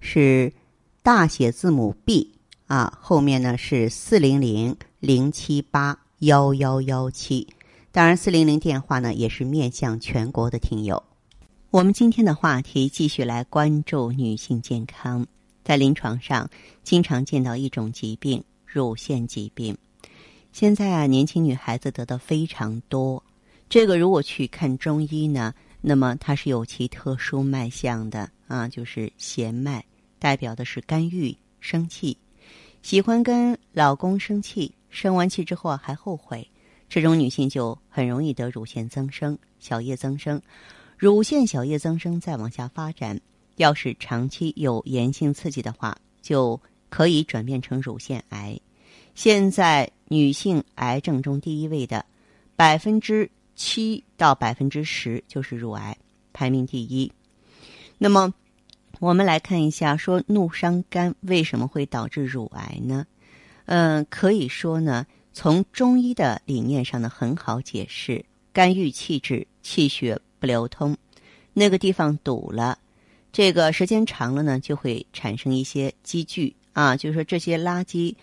是大写字母 B 啊，后面呢是四零零零七八幺幺幺七。当然，四零零电话呢也是面向全国的听友。我们今天的话题继续来关注女性健康。在临床上，经常见到一种疾病——乳腺疾病。现在啊，年轻女孩子得的非常多。这个如果去看中医呢，那么它是有其特殊脉象的啊，就是弦脉，代表的是肝郁生气，喜欢跟老公生气，生完气之后还后悔。这种女性就很容易得乳腺增生、小叶增生。乳腺小叶增生再往下发展，要是长期有炎性刺激的话，就可以转变成乳腺癌。现在女性癌症中第一位的，百分之七到百分之十就是乳癌，排名第一。那么，我们来看一下，说怒伤肝为什么会导致乳癌呢？嗯，可以说呢，从中医的理念上呢，很好解释，肝郁气滞，气血。不流通，那个地方堵了，这个时间长了呢，就会产生一些积聚啊，就是说这些垃圾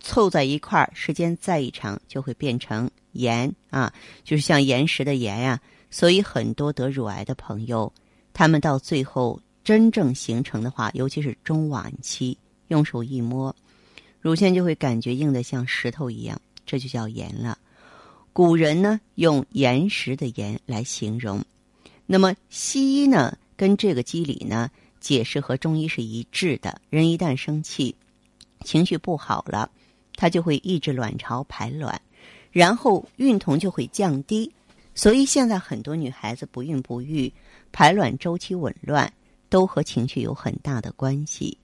凑在一块儿，时间再一长，就会变成盐啊，就是像岩石的盐呀。所以很多得乳癌的朋友，他们到最后真正形成的话，尤其是中晚期，用手一摸，乳腺就会感觉硬的像石头一样，这就叫炎了。古人呢用岩石的岩来形容，那么西医呢跟这个机理呢解释和中医是一致的。人一旦生气，情绪不好了，他就会抑制卵巢排卵，然后孕酮就会降低。所以现在很多女孩子不孕不育，排卵周期紊乱，都和情绪有很大的关系。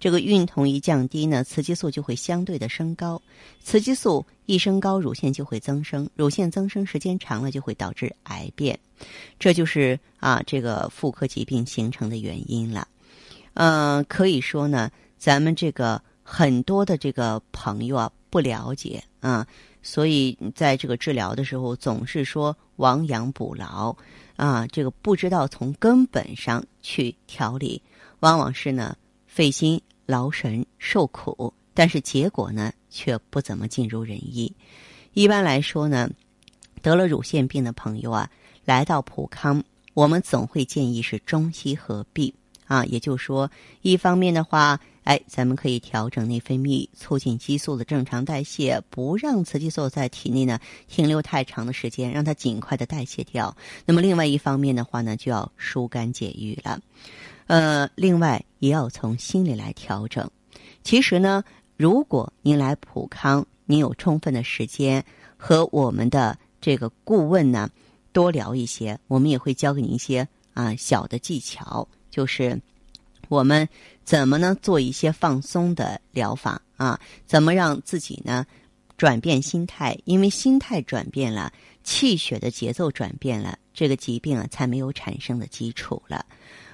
这个孕酮一降低呢，雌激素就会相对的升高，雌激素一升高，乳腺就会增生，乳腺增生时间长了就会导致癌变，这就是啊这个妇科疾病形成的原因了。嗯，可以说呢，咱们这个很多的这个朋友啊不了解啊，所以在这个治疗的时候总是说亡羊补牢啊，这个不知道从根本上去调理，往往是呢。费心劳神受苦，但是结果呢却不怎么尽如人意。一般来说呢，得了乳腺病的朋友啊，来到普康，我们总会建议是中西合璧啊。也就是说，一方面的话，哎，咱们可以调整内分泌，促进激素的正常代谢，不让雌激素在体内呢停留太长的时间，让它尽快的代谢掉。那么另外一方面的话呢，就要疏肝解郁了。呃，另外也要从心里来调整。其实呢，如果您来普康，您有充分的时间和我们的这个顾问呢多聊一些，我们也会教给您一些啊小的技巧，就是我们怎么呢做一些放松的疗法啊，怎么让自己呢转变心态，因为心态转变了，气血的节奏转变了，这个疾病啊才没有产生的基础了。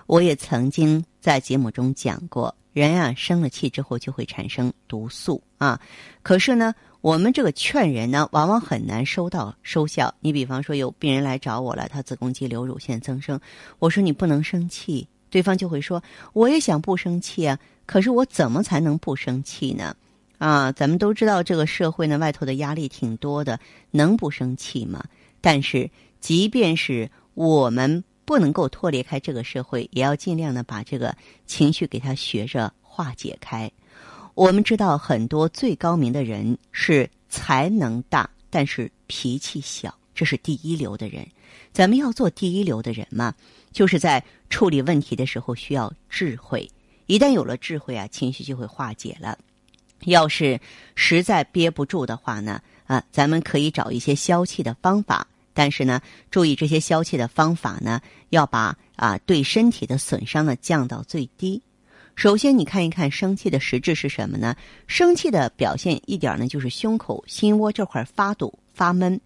我也曾经在节目中讲过，人啊生了气之后就会产生毒素啊。可是呢，我们这个劝人呢，往往很难收到收效。你比方说，有病人来找我了，他子宫肌瘤、乳腺增生，我说你不能生气，对方就会说，我也想不生气啊，可是我怎么才能不生气呢？啊，咱们都知道这个社会呢，外头的压力挺多的，能不生气吗？但是，即便是我们。不能够脱离开这个社会，也要尽量的把这个情绪给他学着化解开。我们知道很多最高明的人是才能大，但是脾气小，这是第一流的人。咱们要做第一流的人嘛，就是在处理问题的时候需要智慧。一旦有了智慧啊，情绪就会化解了。要是实在憋不住的话呢，啊，咱们可以找一些消气的方法。但是呢，注意这些消气的方法呢，要把啊对身体的损伤呢降到最低。首先，你看一看生气的实质是什么呢？生气的表现一点呢，就是胸口、心窝这块发堵、发闷，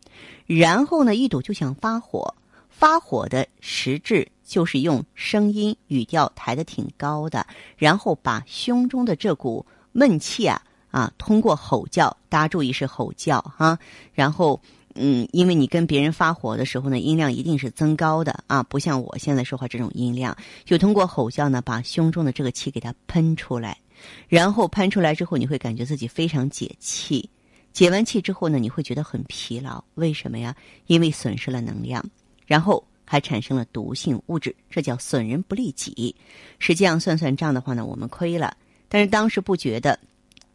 然后呢，一堵就想发火。发火的实质就是用声音语调抬得挺高的，然后把胸中的这股闷气啊啊，通过吼叫，大家注意是吼叫哈，然后。嗯，因为你跟别人发火的时候呢，音量一定是增高的啊，不像我现在说话这种音量，就通过吼叫呢，把胸中的这个气给它喷出来，然后喷出来之后，你会感觉自己非常解气，解完气之后呢，你会觉得很疲劳，为什么呀？因为损失了能量，然后还产生了毒性物质，这叫损人不利己。实际上算算账的话呢，我们亏了，但是当时不觉得。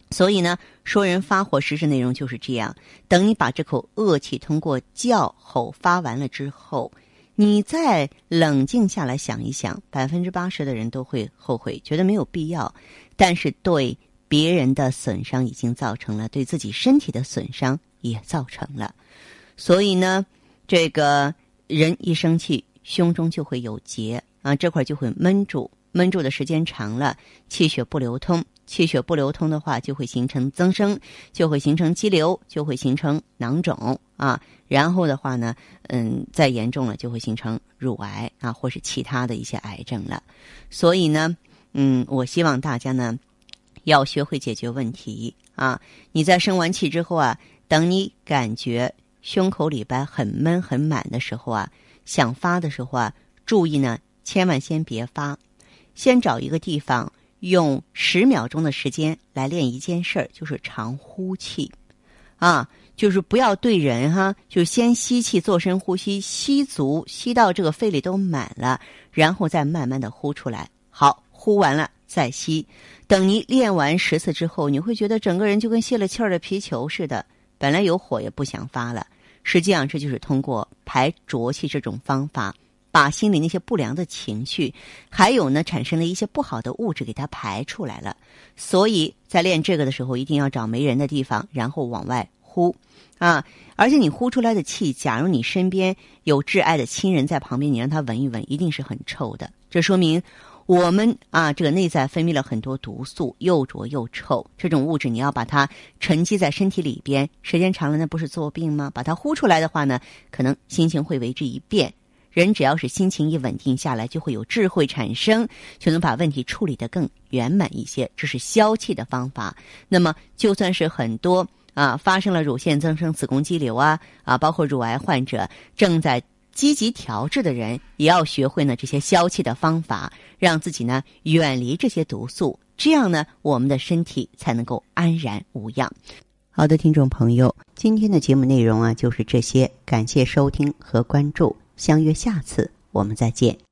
所以呢，说人发火实质内容就是这样。等你把这口恶气通过叫吼发完了之后，你再冷静下来想一想，百分之八十的人都会后悔，觉得没有必要。但是对别人的损伤已经造成了，对自己身体的损伤也造成了。所以呢，这个人一生气，胸中就会有结啊，这块就会闷住，闷住的时间长了，气血不流通。气血不流通的话，就会形成增生，就会形成肌瘤，就会形成囊肿啊。然后的话呢，嗯，再严重了就会形成乳癌啊，或是其他的一些癌症了。所以呢，嗯，我希望大家呢要学会解决问题啊。你在生完气之后啊，等你感觉胸口里边很闷很满的时候啊，想发的时候啊，注意呢，千万先别发，先找一个地方。用十秒钟的时间来练一件事儿，就是长呼气，啊，就是不要对人哈，就先吸气，做深呼吸，吸足，吸到这个肺里都满了，然后再慢慢的呼出来。好，呼完了再吸。等你练完十次之后，你会觉得整个人就跟泄了气儿的皮球似的，本来有火也不想发了。实际上，这就是通过排浊气这种方法。把心里那些不良的情绪，还有呢产生的一些不好的物质给它排出来了。所以在练这个的时候，一定要找没人的地方，然后往外呼啊！而且你呼出来的气，假如你身边有挚爱的亲人在旁边，你让他闻一闻，一定是很臭的。这说明我们啊，这个内在分泌了很多毒素，又浊又臭。这种物质你要把它沉积在身体里边，时间长了那不是作病吗？把它呼出来的话呢，可能心情会为之一变。人只要是心情一稳定下来，就会有智慧产生，就能把问题处理得更圆满一些。这是消气的方法。那么，就算是很多啊发生了乳腺增生、子宫肌瘤啊啊，包括乳癌患者正在积极调制的人，也要学会呢这些消气的方法，让自己呢远离这些毒素，这样呢我们的身体才能够安然无恙。好的，听众朋友，今天的节目内容啊就是这些，感谢收听和关注。相约下次，我们再见。